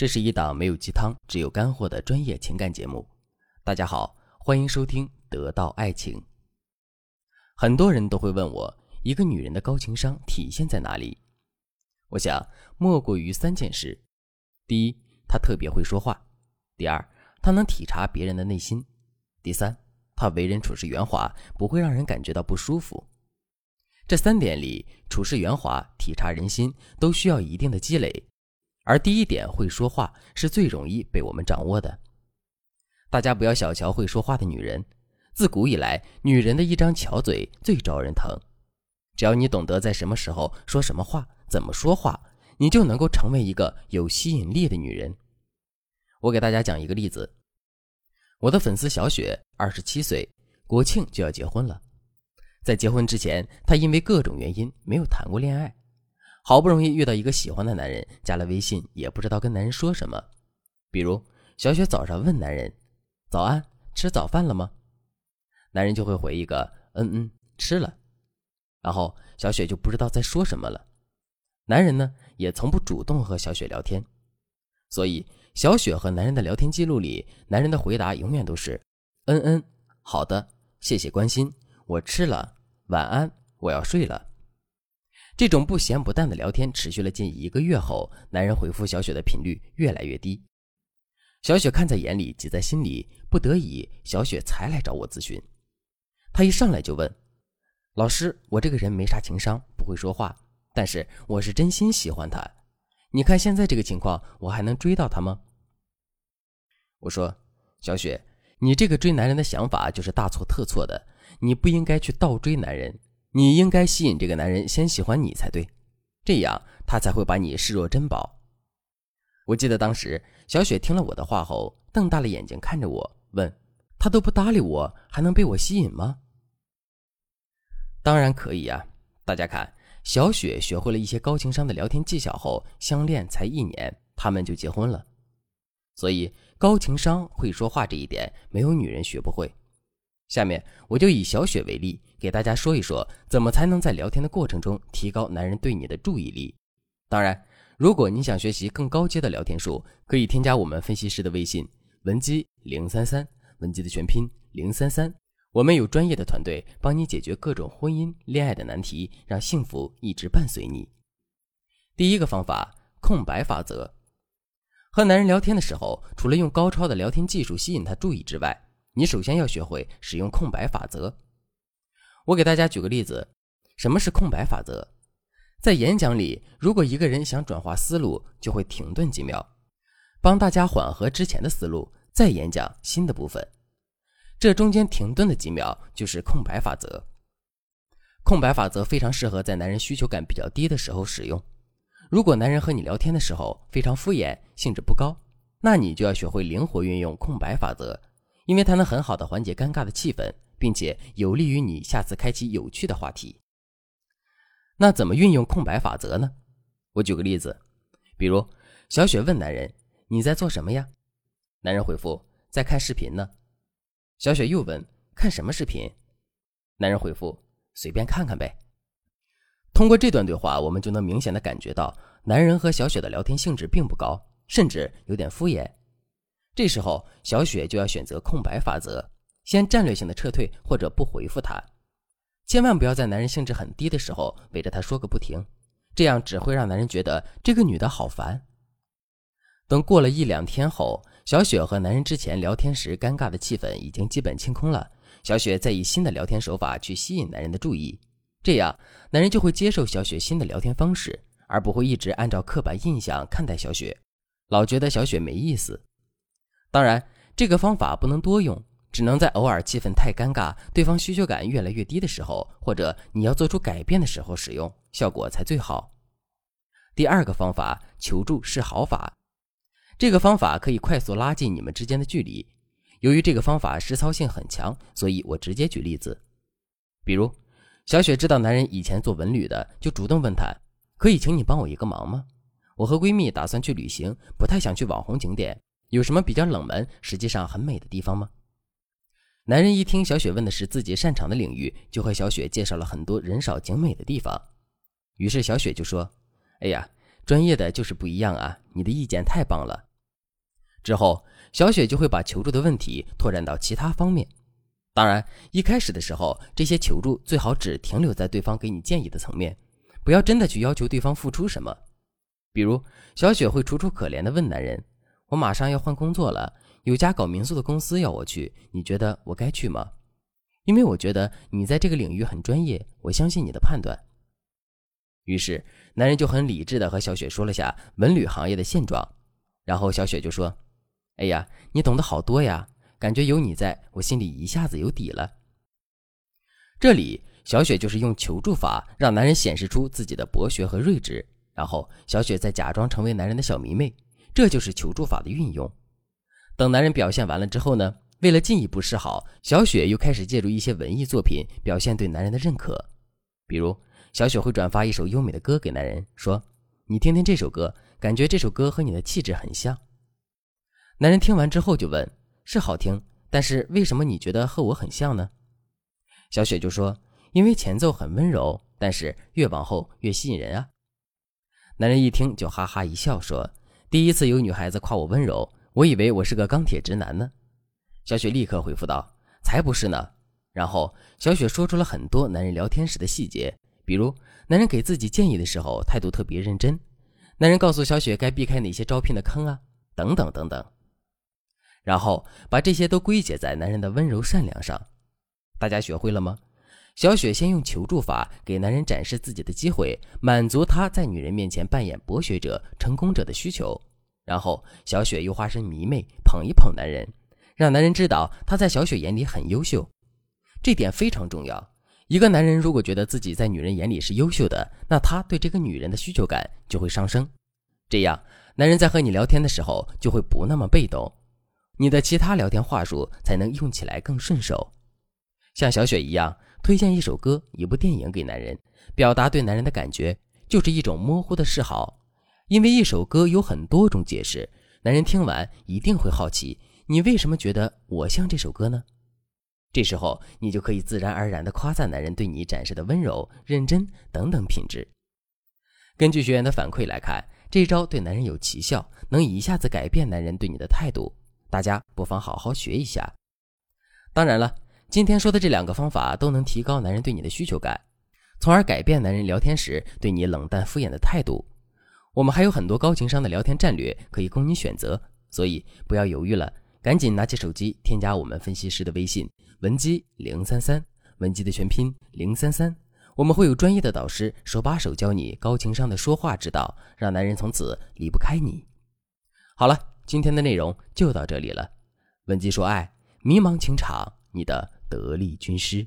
这是一档没有鸡汤，只有干货的专业情感节目。大家好，欢迎收听《得到爱情》。很多人都会问我，一个女人的高情商体现在哪里？我想，莫过于三件事：第一，她特别会说话；第二，她能体察别人的内心；第三，她为人处事圆滑，不会让人感觉到不舒服。这三点里，处事圆滑、体察人心，都需要一定的积累。而第一点，会说话是最容易被我们掌握的。大家不要小瞧会说话的女人，自古以来，女人的一张巧嘴最招人疼。只要你懂得在什么时候说什么话，怎么说话，你就能够成为一个有吸引力的女人。我给大家讲一个例子：我的粉丝小雪，二十七岁，国庆就要结婚了。在结婚之前，她因为各种原因没有谈过恋爱。好不容易遇到一个喜欢的男人，加了微信，也不知道跟男人说什么。比如小雪早上问男人：“早安，吃早饭了吗？”男人就会回一个：“嗯嗯，吃了。”然后小雪就不知道在说什么了。男人呢，也从不主动和小雪聊天，所以小雪和男人的聊天记录里，男人的回答永远都是：“嗯嗯，好的，谢谢关心，我吃了，晚安，我要睡了。”这种不咸不淡的聊天持续了近一个月后，男人回复小雪的频率越来越低。小雪看在眼里，急在心里，不得已，小雪才来找我咨询。她一上来就问：“老师，我这个人没啥情商，不会说话，但是我是真心喜欢他。你看现在这个情况，我还能追到他吗？”我说：“小雪，你这个追男人的想法就是大错特错的，你不应该去倒追男人。”你应该吸引这个男人先喜欢你才对，这样他才会把你视若珍宝。我记得当时小雪听了我的话后，瞪大了眼睛看着我，问：“他都不搭理我，还能被我吸引吗？”当然可以呀！大家看，小雪学会了一些高情商的聊天技巧后，相恋才一年，他们就结婚了。所以，高情商、会说话这一点，没有女人学不会。下面我就以小雪为例，给大家说一说怎么才能在聊天的过程中提高男人对你的注意力。当然，如果你想学习更高阶的聊天术，可以添加我们分析师的微信文姬零三三，文姬的全拼零三三。我们有专业的团队帮你解决各种婚姻、恋爱的难题，让幸福一直伴随你。第一个方法，空白法则。和男人聊天的时候，除了用高超的聊天技术吸引他注意之外，你首先要学会使用空白法则。我给大家举个例子，什么是空白法则？在演讲里，如果一个人想转化思路，就会停顿几秒，帮大家缓和之前的思路，再演讲新的部分。这中间停顿的几秒就是空白法则。空白法则非常适合在男人需求感比较低的时候使用。如果男人和你聊天的时候非常敷衍，兴致不高，那你就要学会灵活运用空白法则。因为它能很好的缓解尴尬的气氛，并且有利于你下次开启有趣的话题。那怎么运用空白法则呢？我举个例子，比如小雪问男人：“你在做什么呀？”男人回复：“在看视频呢。”小雪又问：“看什么视频？”男人回复：“随便看看呗。”通过这段对话，我们就能明显的感觉到，男人和小雪的聊天兴致并不高，甚至有点敷衍。这时候，小雪就要选择空白法则，先战略性的撤退或者不回复他，千万不要在男人兴致很低的时候围着他说个不停，这样只会让男人觉得这个女的好烦。等过了一两天后，小雪和男人之前聊天时尴尬的气氛已经基本清空了，小雪再以新的聊天手法去吸引男人的注意，这样男人就会接受小雪新的聊天方式，而不会一直按照刻板印象看待小雪，老觉得小雪没意思。当然，这个方法不能多用，只能在偶尔气氛太尴尬、对方需求感越来越低的时候，或者你要做出改变的时候使用，效果才最好。第二个方法，求助是好法。这个方法可以快速拉近你们之间的距离。由于这个方法实操性很强，所以我直接举例子。比如，小雪知道男人以前做文旅的，就主动问他：“可以请你帮我一个忙吗？我和闺蜜打算去旅行，不太想去网红景点。”有什么比较冷门，实际上很美的地方吗？男人一听小雪问的是自己擅长的领域，就和小雪介绍了很多人少景美的地方。于是小雪就说：“哎呀，专业的就是不一样啊！你的意见太棒了，之后，小雪就会把求助的问题拓展到其他方面。当然，一开始的时候，这些求助最好只停留在对方给你建议的层面，不要真的去要求对方付出什么。比如，小雪会楚楚可怜地问男人：“我马上要换工作了，有家搞民宿的公司要我去，你觉得我该去吗？因为我觉得你在这个领域很专业，我相信你的判断。”于是，男人就很理智地和小雪说了下文旅行业的现状，然后小雪就说：“哎呀，你懂得好多呀，感觉有你在我心里一下子有底了。”这里，小雪就是用求助法让男人显示出自己的博学和睿智。然后，小雪再假装成为男人的小迷妹，这就是求助法的运用。等男人表现完了之后呢，为了进一步示好，小雪又开始借助一些文艺作品表现对男人的认可。比如，小雪会转发一首优美的歌给男人，说：“你听听这首歌，感觉这首歌和你的气质很像。”男人听完之后就问：“是好听，但是为什么你觉得和我很像呢？”小雪就说：“因为前奏很温柔，但是越往后越吸引人啊。”男人一听就哈哈一笑，说：“第一次有女孩子夸我温柔，我以为我是个钢铁直男呢。”小雪立刻回复道：“才不是呢。”然后小雪说出了很多男人聊天时的细节，比如男人给自己建议的时候态度特别认真，男人告诉小雪该避开哪些招聘的坑啊，等等等等。然后把这些都归结在男人的温柔善良上。大家学会了吗？小雪先用求助法给男人展示自己的机会，满足他在女人面前扮演博学者、成功者的需求。然后，小雪又化身迷妹，捧一捧男人，让男人知道他在小雪眼里很优秀。这点非常重要。一个男人如果觉得自己在女人眼里是优秀的，那他对这个女人的需求感就会上升。这样，男人在和你聊天的时候就会不那么被动，你的其他聊天话术才能用起来更顺手。像小雪一样。推荐一首歌、一部电影给男人，表达对男人的感觉，就是一种模糊的示好。因为一首歌有很多种解释，男人听完一定会好奇，你为什么觉得我像这首歌呢？这时候，你就可以自然而然地夸赞男人对你展示的温柔、认真等等品质。根据学员的反馈来看，这招对男人有奇效，能一下子改变男人对你的态度。大家不妨好好学一下。当然了。今天说的这两个方法都能提高男人对你的需求感，从而改变男人聊天时对你冷淡敷衍的态度。我们还有很多高情商的聊天战略可以供你选择，所以不要犹豫了，赶紧拿起手机添加我们分析师的微信文姬零三三，文姬的全拼零三三，我们会有专业的导师手把手教你高情商的说话之道，让男人从此离不开你。好了，今天的内容就到这里了，文姬说爱，迷茫情场，你的。得力军师。